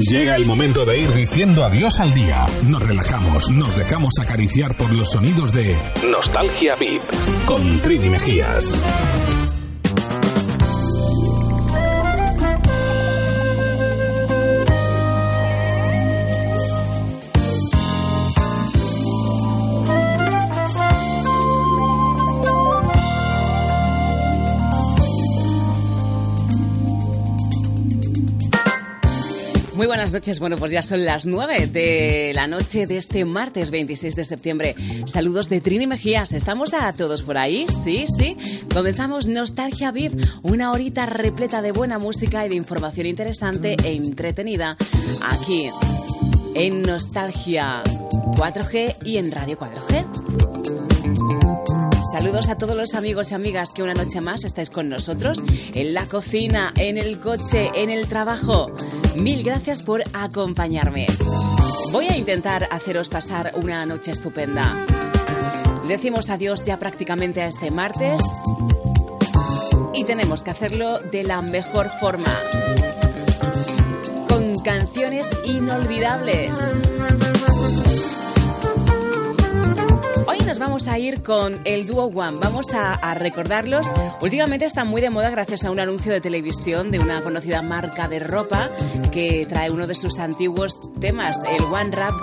Llega el momento de ir diciendo adiós al día. Nos relajamos, nos dejamos acariciar por los sonidos de Nostalgia VIP con Trini Mejías. Muy buenas noches. Bueno, pues ya son las 9 de la noche de este martes 26 de septiembre. Saludos de Trini Mejías. ¿Estamos a todos por ahí? Sí, sí. Comenzamos Nostalgia VIP, una horita repleta de buena música y de información interesante e entretenida aquí en Nostalgia 4G y en Radio 4G. Saludos a todos los amigos y amigas que una noche más estáis con nosotros en la cocina, en el coche, en el trabajo. Mil gracias por acompañarme. Voy a intentar haceros pasar una noche estupenda. Decimos adiós ya prácticamente a este martes y tenemos que hacerlo de la mejor forma. Con canciones inolvidables. Vamos a ir con el dúo One. Vamos a, recordarlos. Últimamente están muy de moda gracias a un anuncio de televisión de una conocida marca de ropa que trae uno de sus antiguos temas, el One Rap.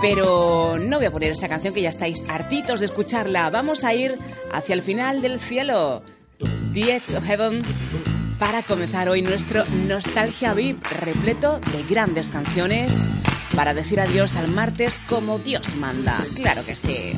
Pero no voy a poner esta canción que ya estáis hartitos de escucharla. Vamos a ir hacia el final del cielo. The Edge of Heaven para comenzar hoy nuestro Nostalgia VIP repleto de grandes canciones para decir adiós al martes como Dios manda. Claro que sí.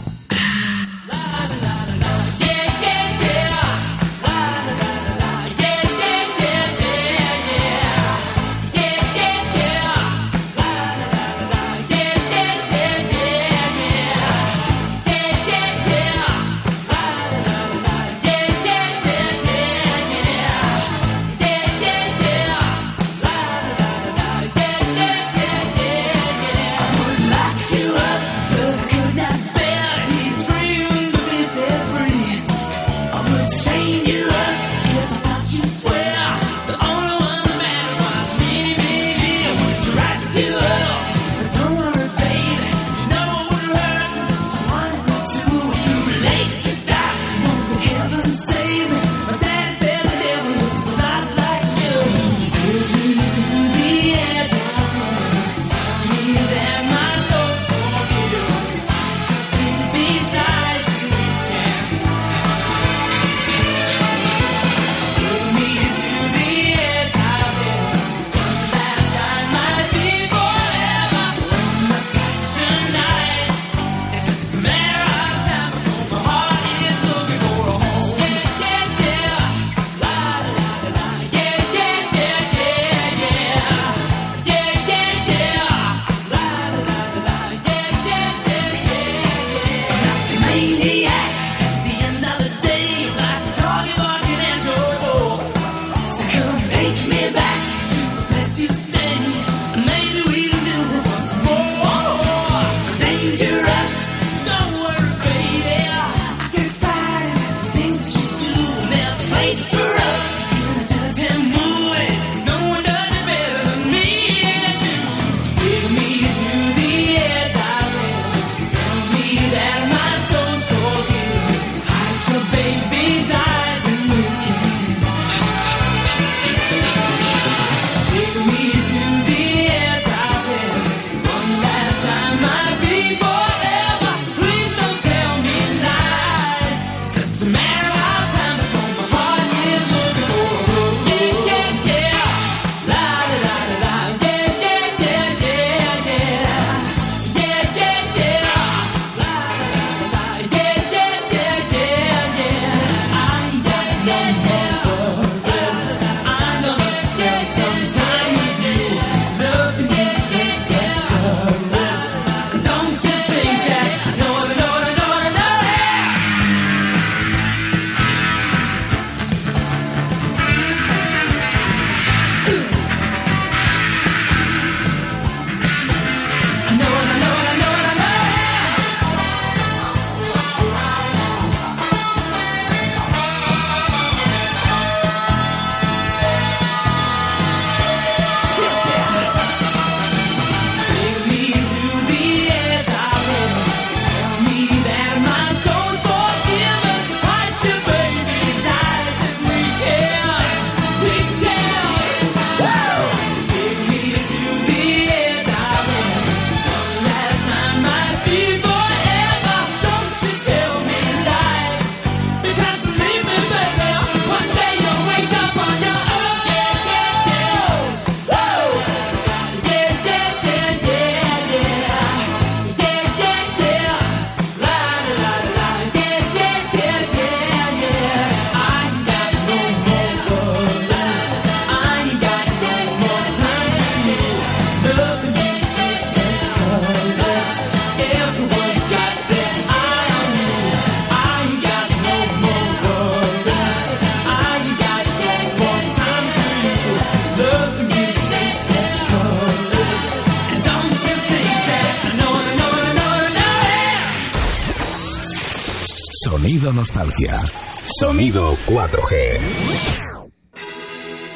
4G.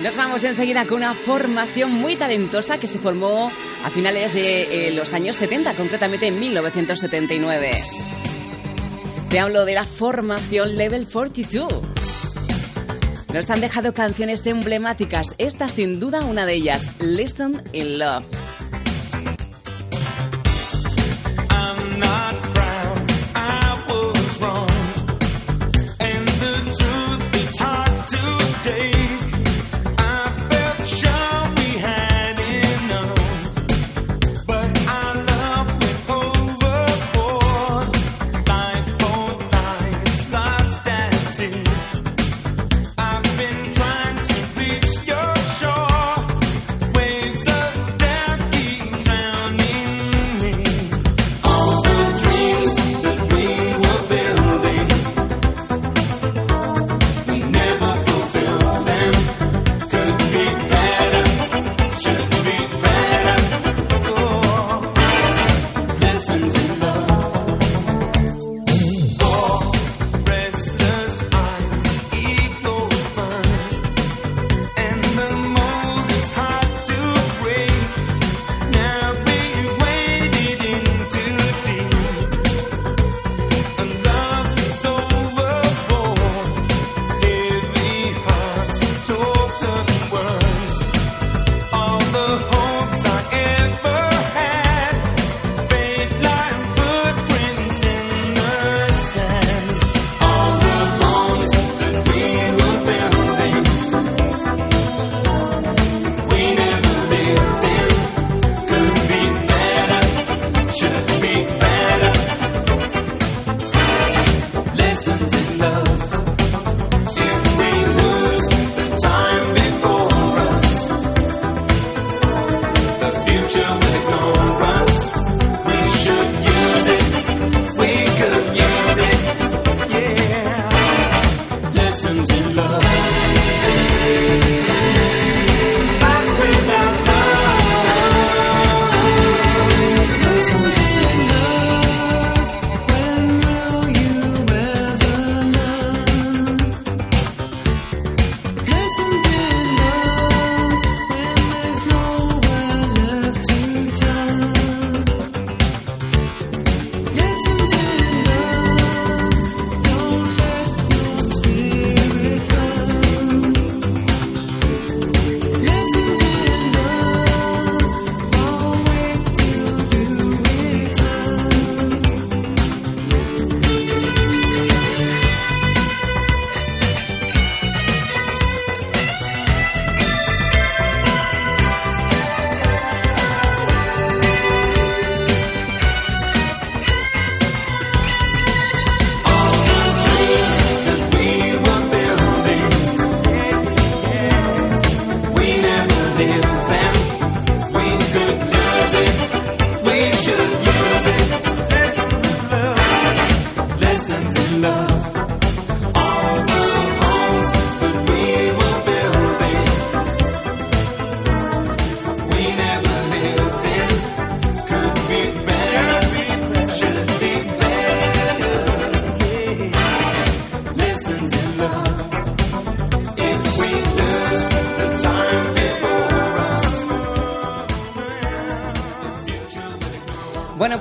Nos vamos enseguida con una formación muy talentosa que se formó a finales de eh, los años 70, concretamente en 1979. Te hablo de la formación Level 42. Nos han dejado canciones emblemáticas, esta sin duda una de ellas, Listen in Love.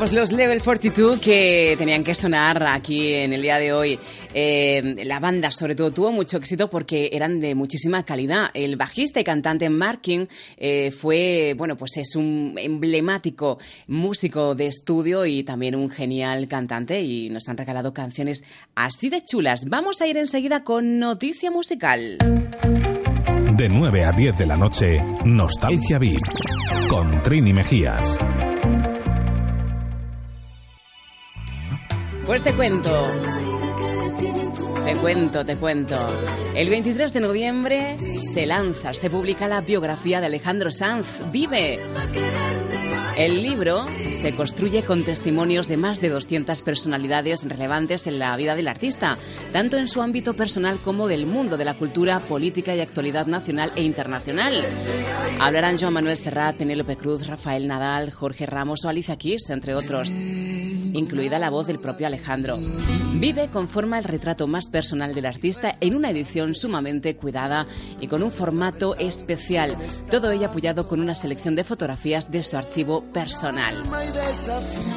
Pues los Level 42 que tenían que sonar aquí en el día de hoy. Eh, la banda, sobre todo, tuvo mucho éxito porque eran de muchísima calidad. El bajista y cantante Markin eh, fue, bueno, pues es un emblemático músico de estudio y también un genial cantante y nos han regalado canciones así de chulas. Vamos a ir enseguida con noticia musical. De 9 a 10 de la noche, Nostalgia Beat, con Trini Mejías. Pues te cuento. Te cuento, te cuento. El 23 de noviembre se lanza, se publica la biografía de Alejandro Sanz, Vive. El libro se construye con testimonios de más de 200 personalidades relevantes en la vida del artista, tanto en su ámbito personal como del mundo de la cultura, política y actualidad nacional e internacional. Hablarán Joan Manuel Serrat, Penélope Cruz, Rafael Nadal, Jorge Ramos o Alicia Kiss, entre otros. incluida la voz del propio Alejandro. Vive conforma el retrato más personal del artista en una edición sumamente cuidada y con un formato especial, todo ello apoyado con una selección de fotografías de su archivo personal.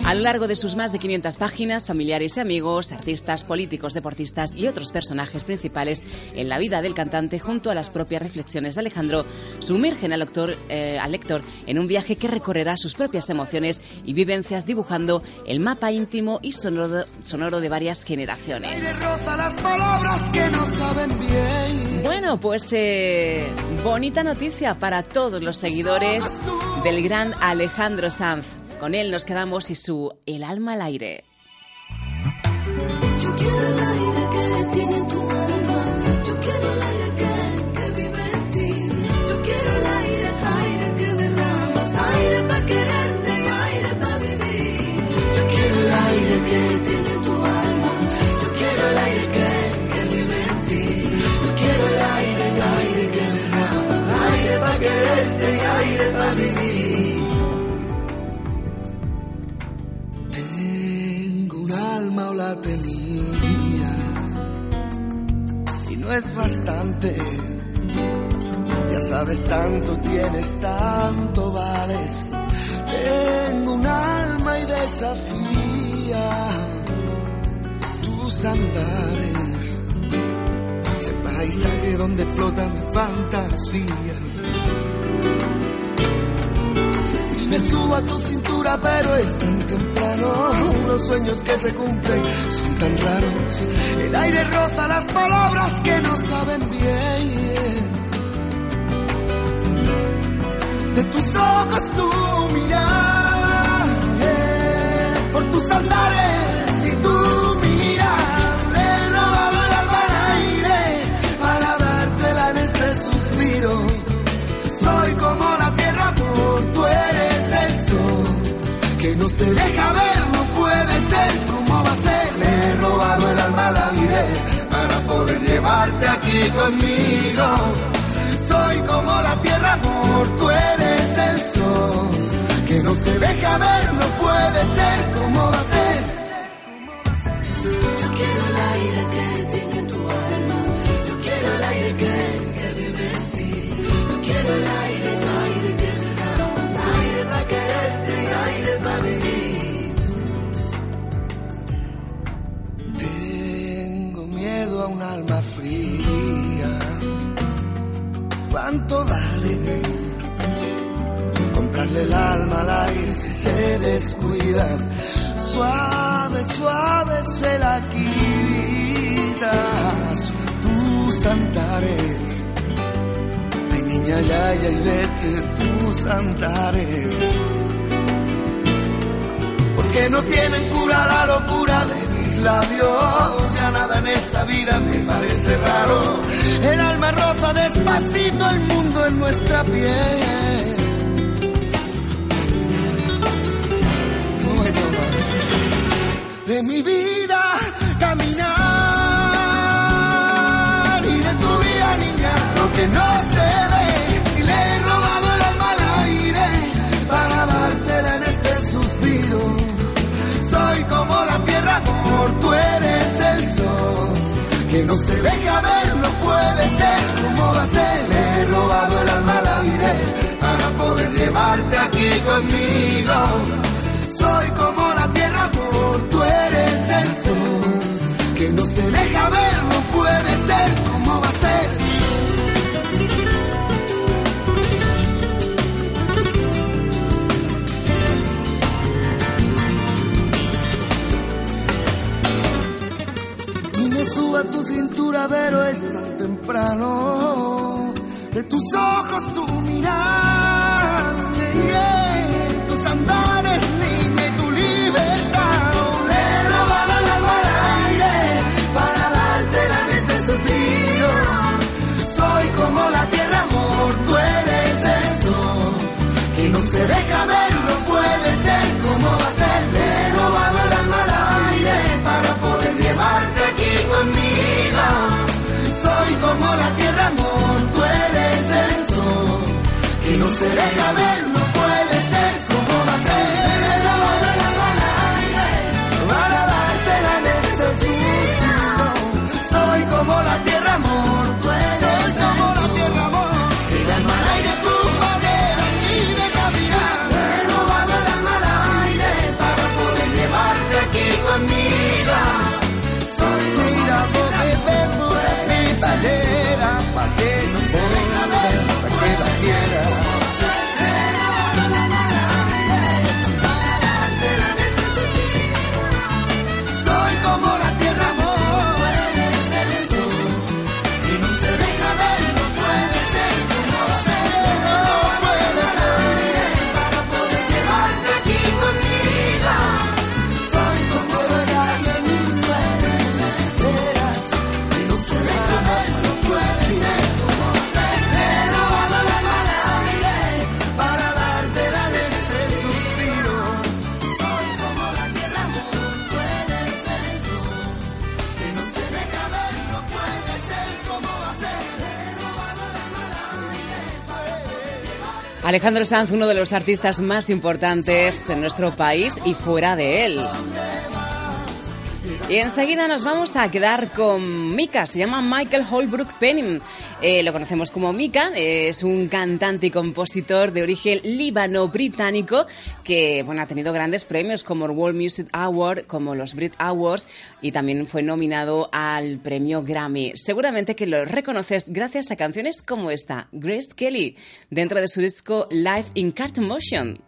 A lo largo de sus más de 500 páginas, familiares y amigos, artistas, políticos, deportistas y otros personajes principales en la vida del cantante junto a las propias reflexiones de Alejandro sumergen al lector, eh, al lector en un viaje que recorrerá sus propias emociones y vivencias dibujando el mapa íntimo y sonoro, sonoro de varias generaciones. Bueno, pues eh, bonita noticia para todos los seguidores del gran Alejandro Sanz. Con él nos quedamos y su El alma al aire. Yo quiero el aire que tiene tu alma. Yo quiero el aire o la tenía y no es bastante. Ya sabes, tanto tienes, tanto vales. Tengo un alma y desafía tus andares. Ese paisaje donde flota mi fantasía. Y me subo a tu pero es tan temprano. Los sueños que se cumplen son tan raros. El aire roza las palabras que no saben bien. De tus ojos tu mirar, por tus andares se deja ver, no puede ser como va a ser. Le he robado el alma al aire para poder llevarte aquí conmigo. Soy como la tierra, amor, tú eres el sol que no se deja ver, no puede ser como va a ser. Fría. ¿Cuánto vale comprarle el alma al aire si se descuidan? Suave, suave se la quitas tus andares. Ay, niña, ya, ya, y vete tus andares. Porque no tienen cura la locura de labios. Ya nada en esta vida me parece raro. El alma roza despacito el mundo en nuestra piel. De mi vida caminar y de tu vida niña lo que no se amor tú eres el sol. Que no se deja ver no puede ser. Como va le he robado el alma al aire para poder llevarte aquí conmigo pero es tan temprano. Que no Alejandro Sanz, uno de los artistas más importantes en nuestro país y fuera de él. Y enseguida nos vamos a quedar con Mika, se llama Michael Holbrook Penning. Eh, lo conocemos como Mika, es un cantante y compositor de origen líbano-británico que bueno, ha tenido grandes premios como el World Music Award, como los Brit Awards y también fue nominado al premio Grammy. Seguramente que lo reconoces gracias a canciones como esta, Grace Kelly, dentro de su disco Live in Cartoon Motion.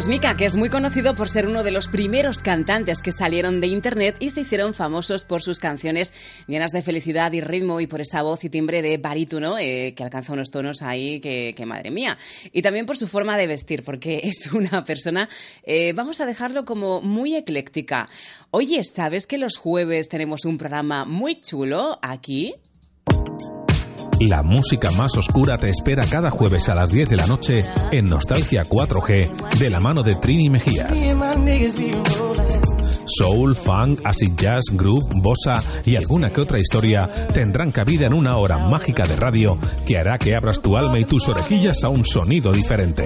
Pues Mika, que es muy conocido por ser uno de los primeros cantantes que salieron de Internet y se hicieron famosos por sus canciones llenas de felicidad y ritmo y por esa voz y timbre de barítono eh, que alcanza unos tonos ahí que, madre mía. Y también por su forma de vestir, porque es una persona, eh, vamos a dejarlo como muy ecléctica. Oye, ¿sabes que los jueves tenemos un programa muy chulo aquí? La música más oscura te espera cada jueves a las 10 de la noche en Nostalgia 4G de la mano de Trini Mejías. Soul, funk, acid jazz, groove, bossa y alguna que otra historia tendrán cabida en una hora mágica de radio que hará que abras tu alma y tus orejillas a un sonido diferente.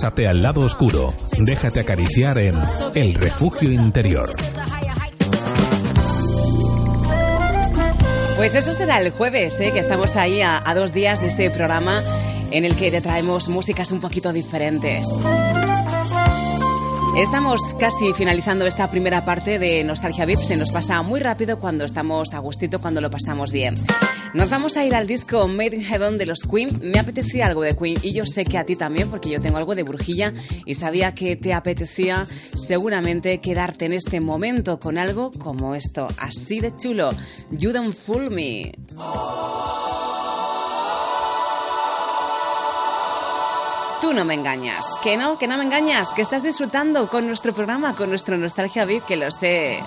Pásate al lado oscuro. Déjate acariciar en El Refugio Interior. Pues eso será el jueves, ¿eh? que estamos ahí a, a dos días de ese programa en el que te traemos músicas un poquito diferentes. Estamos casi finalizando esta primera parte de Nostalgia VIP. Se nos pasa muy rápido cuando estamos a gustito, cuando lo pasamos bien. Nos vamos a ir al disco Made in Heaven de los Queen. Me apetecía algo de Queen y yo sé que a ti también, porque yo tengo algo de Brujilla y sabía que te apetecía seguramente quedarte en este momento con algo como esto, así de chulo. You don't fool me. Tú no me engañas. Que no, que no me engañas. Que estás disfrutando con nuestro programa, con nuestro Nostalgia Beat, que lo sé.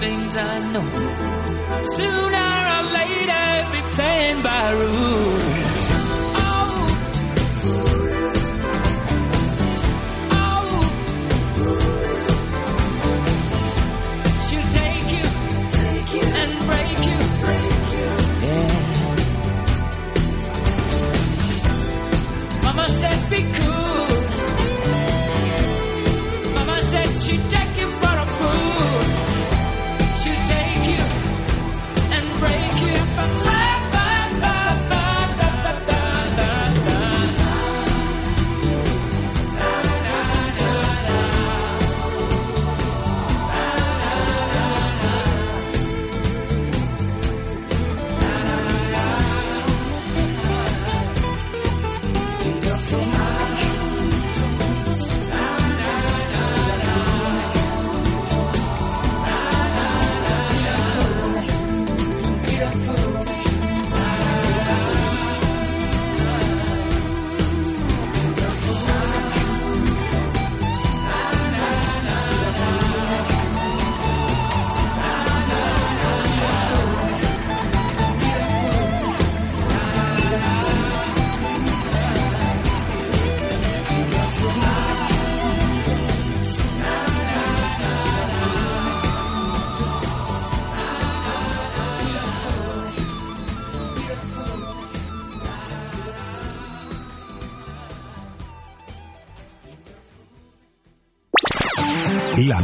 things I know. Soon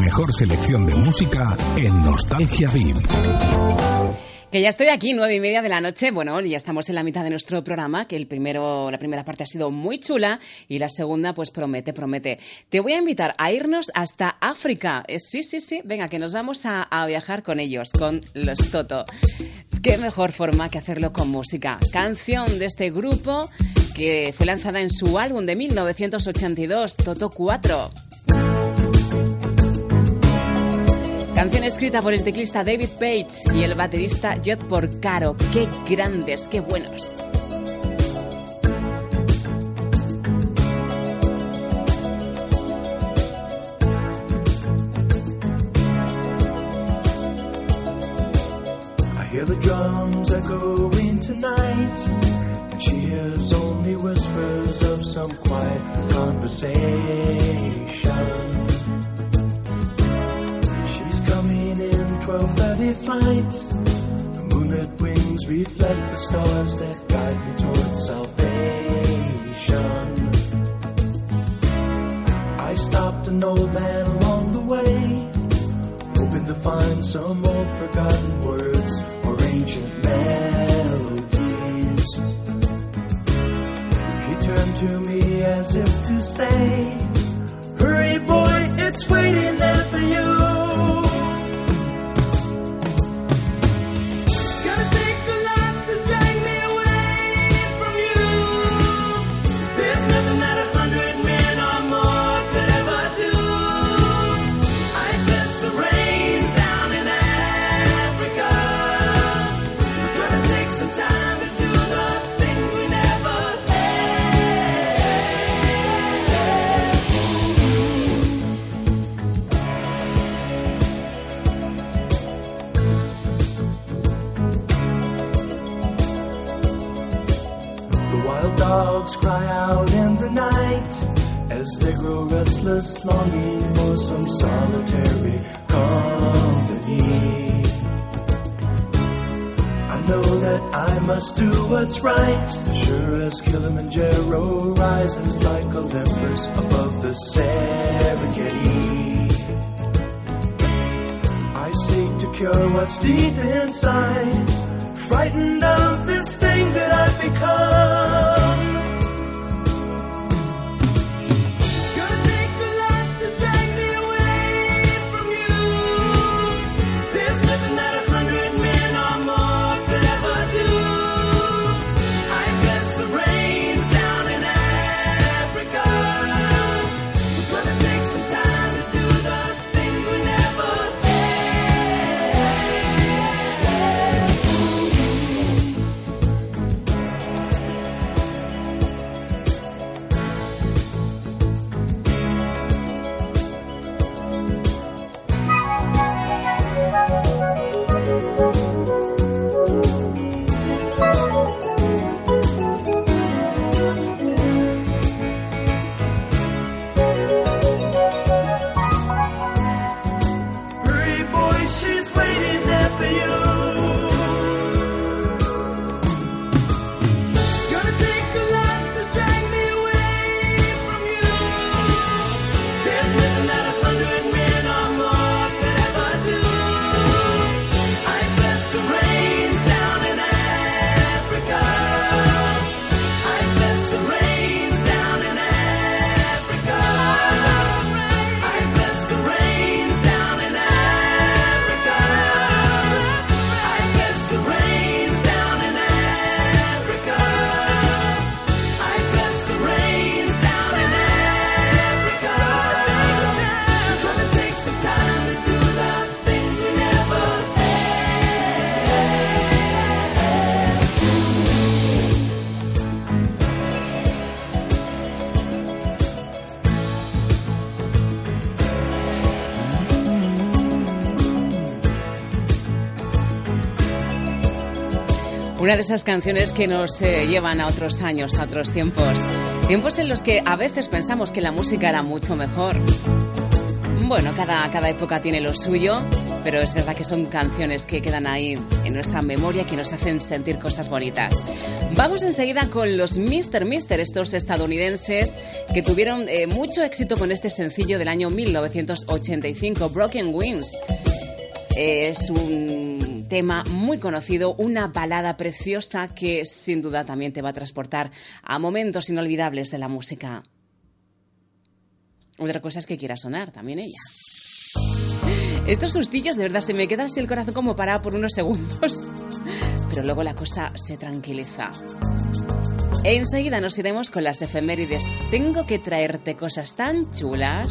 mejor selección de música en Nostalgia VIP. Que ya estoy aquí, nueve y media de la noche. Bueno, ya estamos en la mitad de nuestro programa, que el primero, la primera parte ha sido muy chula y la segunda, pues promete, promete. Te voy a invitar a irnos hasta África. Eh, sí, sí, sí. Venga, que nos vamos a, a viajar con ellos, con los Toto. Qué mejor forma que hacerlo con música. Canción de este grupo que fue lanzada en su álbum de 1982, Toto 4. Canción escrita por el teclista David Page y el baterista Jet Porcaro. ¡Qué grandes, qué buenos! I hear the drums echoing tonight, and she hears only whispers of some quiet conversation. 12.30 flight. The moonlit wings reflect the stars that guide me towards salvation. I stopped an old man along the way, hoping to find some old forgotten words or ancient melodies. He turned to me as if to say, deep inside, frightened of this thing that I've become. Una de esas canciones que nos eh, llevan a otros años, a otros tiempos. Tiempos en los que a veces pensamos que la música era mucho mejor. Bueno, cada, cada época tiene lo suyo, pero es verdad que son canciones que quedan ahí en nuestra memoria, que nos hacen sentir cosas bonitas. Vamos enseguida con los Mr. Mister, estos estadounidenses que tuvieron eh, mucho éxito con este sencillo del año 1985, Broken Wings. Eh, es un tema muy conocido, una balada preciosa que sin duda también te va a transportar a momentos inolvidables de la música. Otra cosa es que quiera sonar también ella. Estos sustillos de verdad se me queda así el corazón como parado por unos segundos, pero luego la cosa se tranquiliza. Enseguida nos iremos con las efemérides. Tengo que traerte cosas tan chulas.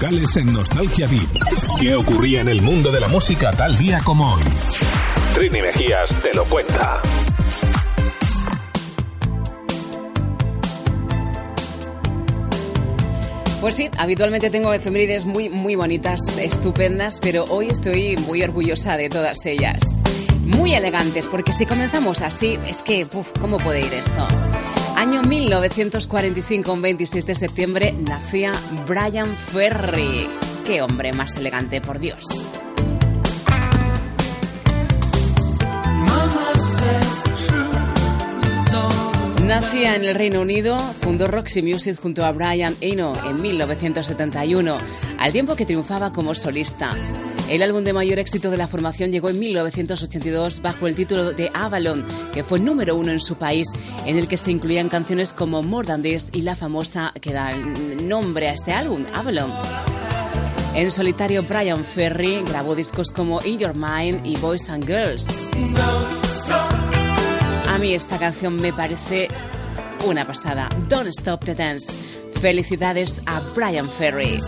Musicales en Nostalgia Beat. ¿Qué ocurría en el mundo de la música tal día como hoy? Trini Mejías te lo cuenta. Pues sí, habitualmente tengo efemérides muy, muy bonitas, estupendas, pero hoy estoy muy orgullosa de todas ellas. Muy elegantes, porque si comenzamos así, es que, uf, ¿cómo puede ir esto? Año 1945, un 26 de septiembre, nacía Brian Ferry. Qué hombre más elegante, por Dios. Nacía en el Reino Unido, fundó Roxy Music junto a Brian Eno en 1971, al tiempo que triunfaba como solista. El álbum de mayor éxito de la formación llegó en 1982 bajo el título de Avalon, que fue número uno en su país, en el que se incluían canciones como More Than This y la famosa que da nombre a este álbum, Avalon. En solitario, Brian Ferry grabó discos como In Your Mind y Boys and Girls. A mí esta canción me parece una pasada. Don't Stop the Dance. Felicidades a Brian Ferry.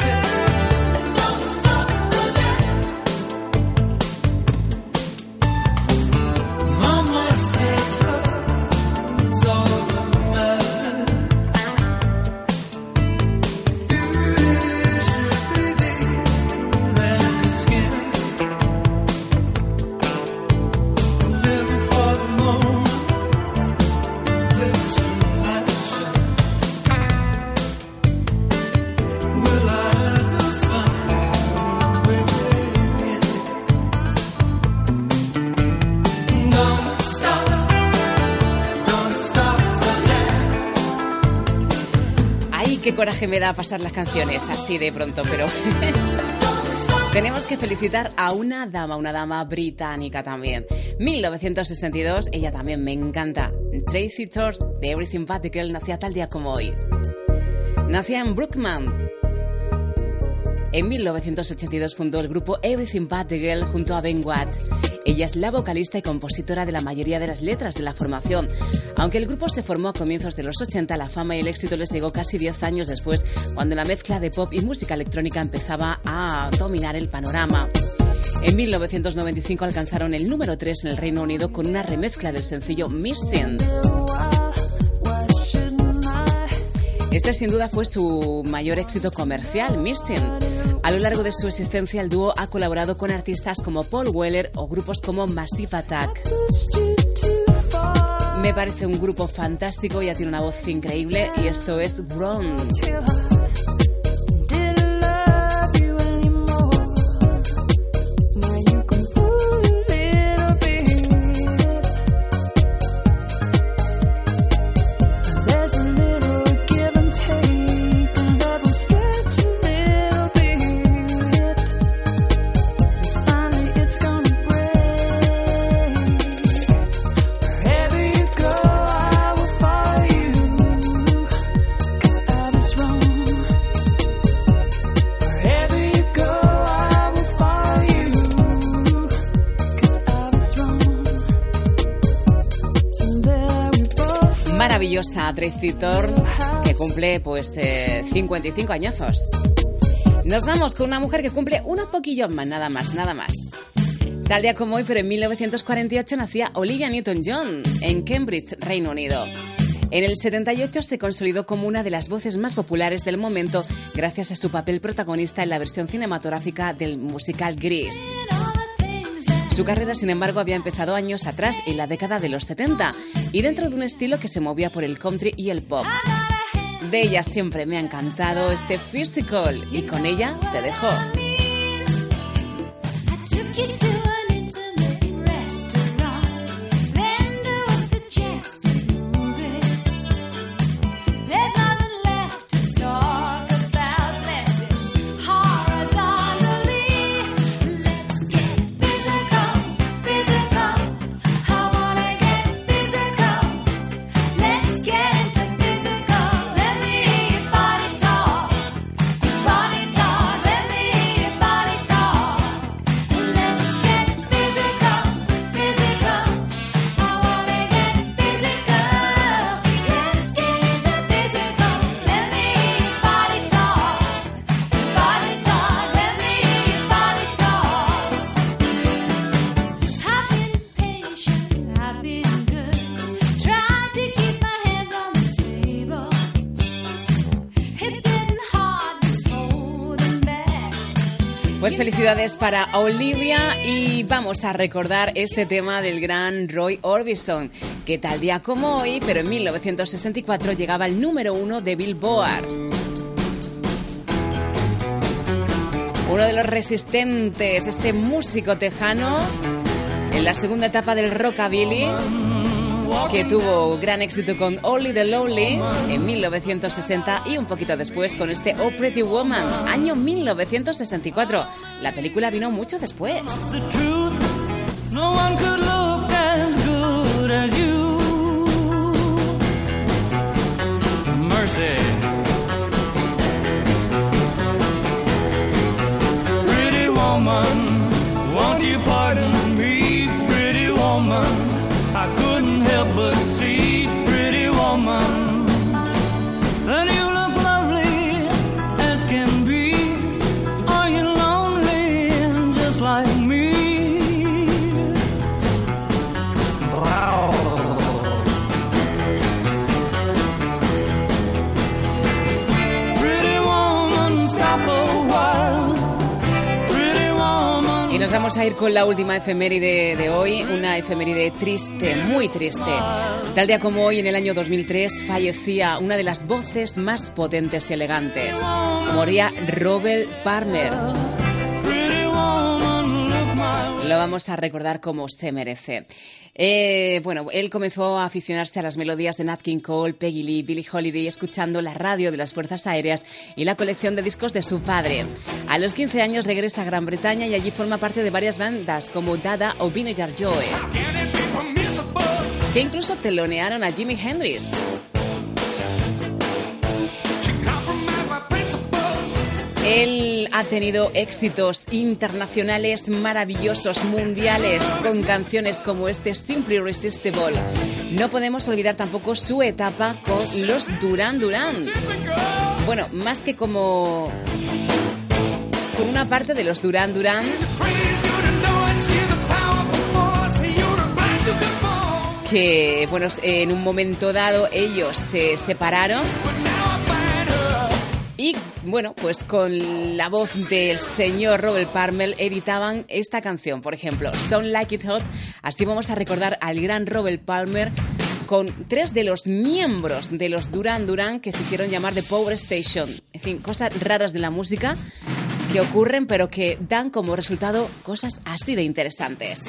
Me da pasar las canciones así de pronto, pero tenemos que felicitar a una dama, una dama británica también. 1962, ella también me encanta. Tracy Thor de Everything But the Girl nacía tal día como hoy. Nacía en Brookman. En 1982 fundó el grupo Everything But the Girl junto a Ben Watt. Ella es la vocalista y compositora de la mayoría de las letras de la formación. Aunque el grupo se formó a comienzos de los 80, la fama y el éxito les llegó casi 10 años después, cuando la mezcla de pop y música electrónica empezaba a dominar el panorama. En 1995 alcanzaron el número 3 en el Reino Unido con una remezcla del sencillo Missing. Este sin duda fue su mayor éxito comercial, Missing. A lo largo de su existencia, el dúo ha colaborado con artistas como Paul Weller o grupos como Massive Attack. Me parece un grupo fantástico, ya tiene una voz increíble y esto es Grown. Tracy Thorn, que cumple pues 55 añazos. Nos vamos con una mujer que cumple unos poquillos más, nada más, nada más. Tal día como hoy, pero en 1948 nacía Olivia Newton-John en Cambridge, Reino Unido. En el 78 se consolidó como una de las voces más populares del momento gracias a su papel protagonista en la versión cinematográfica del musical Grease. Su carrera, sin embargo, había empezado años atrás, en la década de los 70, y dentro de un estilo que se movía por el country y el pop. De ella siempre me ha encantado este physical, y con ella te dejo. Felicidades para Olivia y vamos a recordar este tema del gran Roy Orbison, que tal día como hoy, pero en 1964 llegaba al número uno de Billboard. Uno de los resistentes, este músico tejano, en la segunda etapa del rockabilly que tuvo gran éxito con Only the Lonely en 1960 y un poquito después con este Oh Pretty Woman, año 1964. La película vino mucho después. Pretty woman, a ir con la última efeméride de hoy, una efeméride triste, muy triste. Tal día como hoy, en el año 2003, fallecía una de las voces más potentes y elegantes. Moría Robert Palmer. Lo vamos a recordar como se merece. Eh, bueno, él comenzó a aficionarse a las melodías de Nat King Cole, Peggy Lee, Billie Holiday, escuchando la radio de las Fuerzas Aéreas y la colección de discos de su padre. A los 15 años regresa a Gran Bretaña y allí forma parte de varias bandas como Dada o Vinegar Joy, que incluso telonearon a Jimi Hendrix. Él ha tenido éxitos internacionales maravillosos, mundiales, con canciones como este Simply Irresistible. No podemos olvidar tampoco su etapa con los Duran Duran. Bueno, más que como con una parte de los Duran Duran que, bueno, en un momento dado ellos se separaron y bueno, pues con la voz del señor Robert Palmer editaban esta canción, por ejemplo, Sound Like It Hot. Así vamos a recordar al gran Robert Palmer con tres de los miembros de los Duran Duran que se hicieron llamar The Power Station. En fin, cosas raras de la música que ocurren pero que dan como resultado cosas así de interesantes.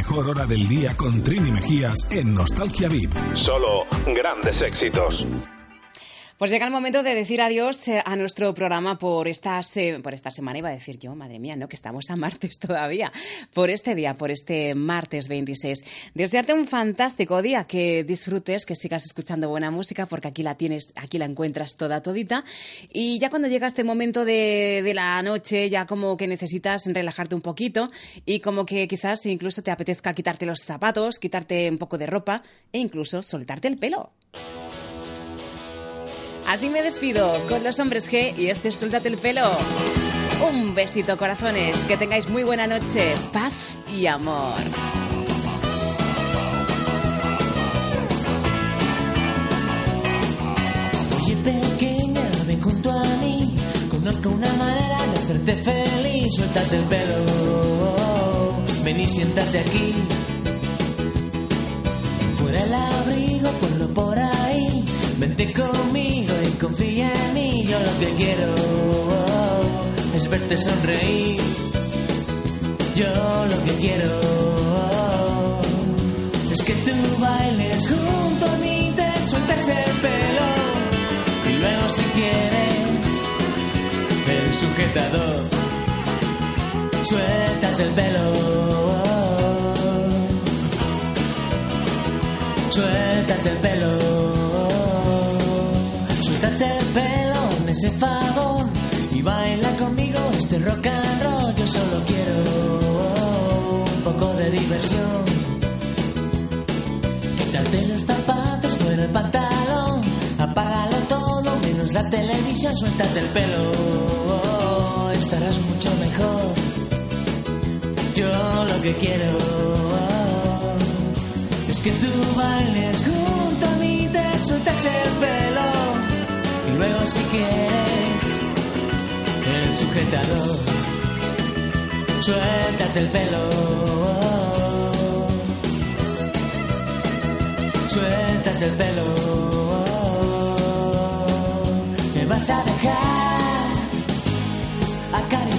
Mejor hora del día con Trini Mejías en Nostalgia VIP. Solo grandes éxitos. Pues llega el momento de decir adiós eh, a nuestro programa por esta, por esta semana. Iba a decir yo, madre mía, no, que estamos a martes todavía. Por este día, por este martes 26. Desearte un fantástico día, que disfrutes, que sigas escuchando buena música, porque aquí la tienes, aquí la encuentras toda todita. Y ya cuando llega este momento de, de la noche, ya como que necesitas relajarte un poquito y como que quizás incluso te apetezca quitarte los zapatos, quitarte un poco de ropa e incluso soltarte el pelo. Así me despido con los hombres G y este es Suéltate el pelo. Un besito, corazones. Que tengáis muy buena noche. Paz y amor. Oye pequeña, ven junto a mí Conozco una manera de hacerte feliz Suéltate el pelo Ven y siéntate aquí Fuera el abrigo, ponlo por ahí Vente conmigo confía en mí Yo lo que quiero es verte sonreír. Yo lo que quiero es que tú bailes junto a mí, te sueltas el pelo y luego si quieres el sujetador, suéltate el pelo, suéltate el pelo, ese favor y baila conmigo este rock and roll. Yo solo quiero un poco de diversión. Quítate los zapatos, fuera el pantalón, apágalo todo, menos la televisión, suéltate el pelo, estarás mucho mejor. Yo lo que quiero es que tú bailes junto a mí, te sueltas el pelo luego si quieres el sujetador, suéltate el pelo. Suéltate el pelo. Me vas a dejar acariciar